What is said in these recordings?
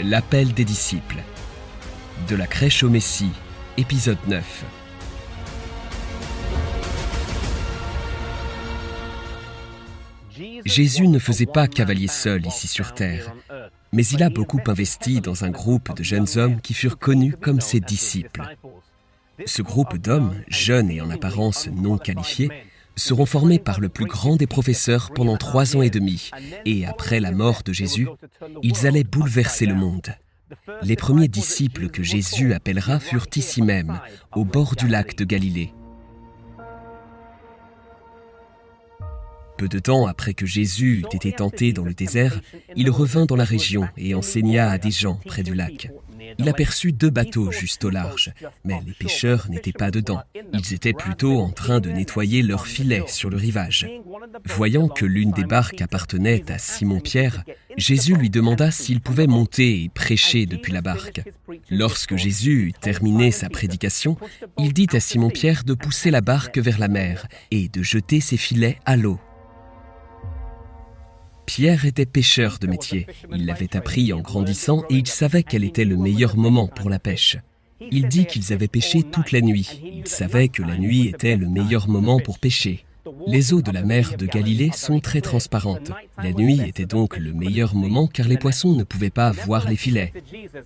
L'appel des disciples. De la crèche au Messie, épisode 9. Jésus ne faisait pas cavalier seul ici sur Terre, mais il a beaucoup investi dans un groupe de jeunes hommes qui furent connus comme ses disciples. Ce groupe d'hommes, jeunes et en apparence non qualifiés, seront formés par le plus grand des professeurs pendant trois ans et demi, et après la mort de Jésus, ils allaient bouleverser le monde. Les premiers disciples que Jésus appellera furent ici même, au bord du lac de Galilée. Peu de temps après que Jésus eut été tenté dans le désert, il revint dans la région et enseigna à des gens près du lac. Il aperçut deux bateaux juste au large, mais les pêcheurs n'étaient pas dedans. Ils étaient plutôt en train de nettoyer leurs filets sur le rivage. Voyant que l'une des barques appartenait à Simon-Pierre, Jésus lui demanda s'il pouvait monter et prêcher depuis la barque. Lorsque Jésus eut terminé sa prédication, il dit à Simon-Pierre de pousser la barque vers la mer et de jeter ses filets à l'eau. Pierre était pêcheur de métier. Il l'avait appris en grandissant et il savait quel était le meilleur moment pour la pêche. Il dit qu'ils avaient pêché toute la nuit. Il savait que la nuit était le meilleur moment pour pêcher. Les eaux de la mer de Galilée sont très transparentes. La nuit était donc le meilleur moment car les poissons ne pouvaient pas voir les filets.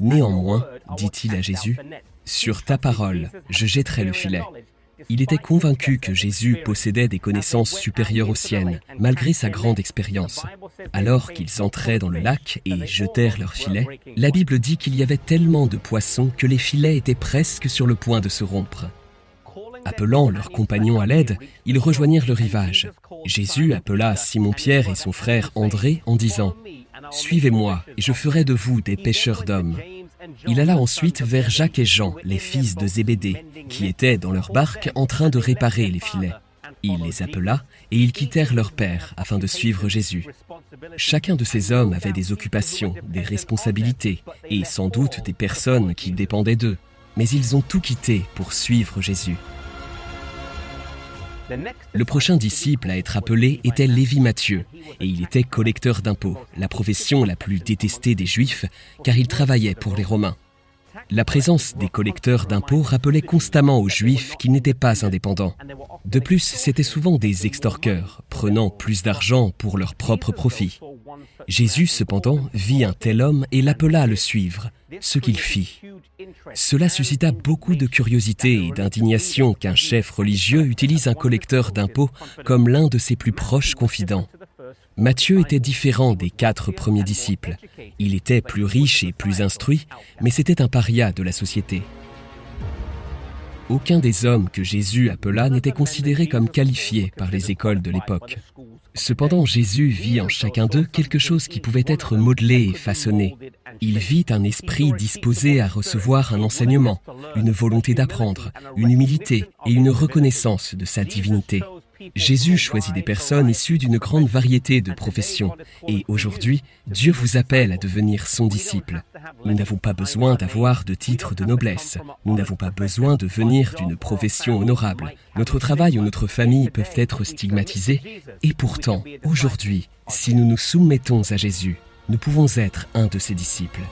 Néanmoins, dit-il à Jésus, sur ta parole, je jetterai le filet. Il était convaincu que Jésus possédait des connaissances supérieures aux siennes, malgré sa grande expérience. Alors qu'ils entraient dans le lac et jetèrent leurs filets, la Bible dit qu'il y avait tellement de poissons que les filets étaient presque sur le point de se rompre. Appelant leurs compagnons à l'aide, ils rejoignirent le rivage. Jésus appela Simon-Pierre et son frère André en disant ⁇ Suivez-moi, et je ferai de vous des pêcheurs d'hommes. Il alla ensuite vers Jacques et Jean, les fils de Zébédée, qui étaient dans leur barque en train de réparer les filets. Il les appela et ils quittèrent leur père afin de suivre Jésus. Chacun de ces hommes avait des occupations, des responsabilités et sans doute des personnes qui dépendaient d'eux, mais ils ont tout quitté pour suivre Jésus. Le prochain disciple à être appelé était Lévi Matthieu, et il était collecteur d'impôts, la profession la plus détestée des Juifs, car il travaillait pour les Romains. La présence des collecteurs d'impôts rappelait constamment aux Juifs qu'ils n'étaient pas indépendants. De plus, c'étaient souvent des extorqueurs, prenant plus d'argent pour leur propre profit. Jésus, cependant, vit un tel homme et l'appela à le suivre, ce qu'il fit. Cela suscita beaucoup de curiosité et d'indignation qu'un chef religieux utilise un collecteur d'impôts comme l'un de ses plus proches confidents. Matthieu était différent des quatre premiers disciples. Il était plus riche et plus instruit, mais c'était un paria de la société. Aucun des hommes que Jésus appela n'était considéré comme qualifié par les écoles de l'époque. Cependant, Jésus vit en chacun d'eux quelque chose qui pouvait être modelé et façonné. Il vit un esprit disposé à recevoir un enseignement, une volonté d'apprendre, une humilité et une reconnaissance de sa divinité. Jésus choisit des personnes issues d'une grande variété de professions. Et aujourd'hui, Dieu vous appelle à devenir son disciple. Nous n'avons pas besoin d'avoir de titre de noblesse. Nous n'avons pas besoin de venir d'une profession honorable. Notre travail ou notre famille peuvent être stigmatisés. Et pourtant, aujourd'hui, si nous nous soumettons à Jésus, nous pouvons être un de ses disciples.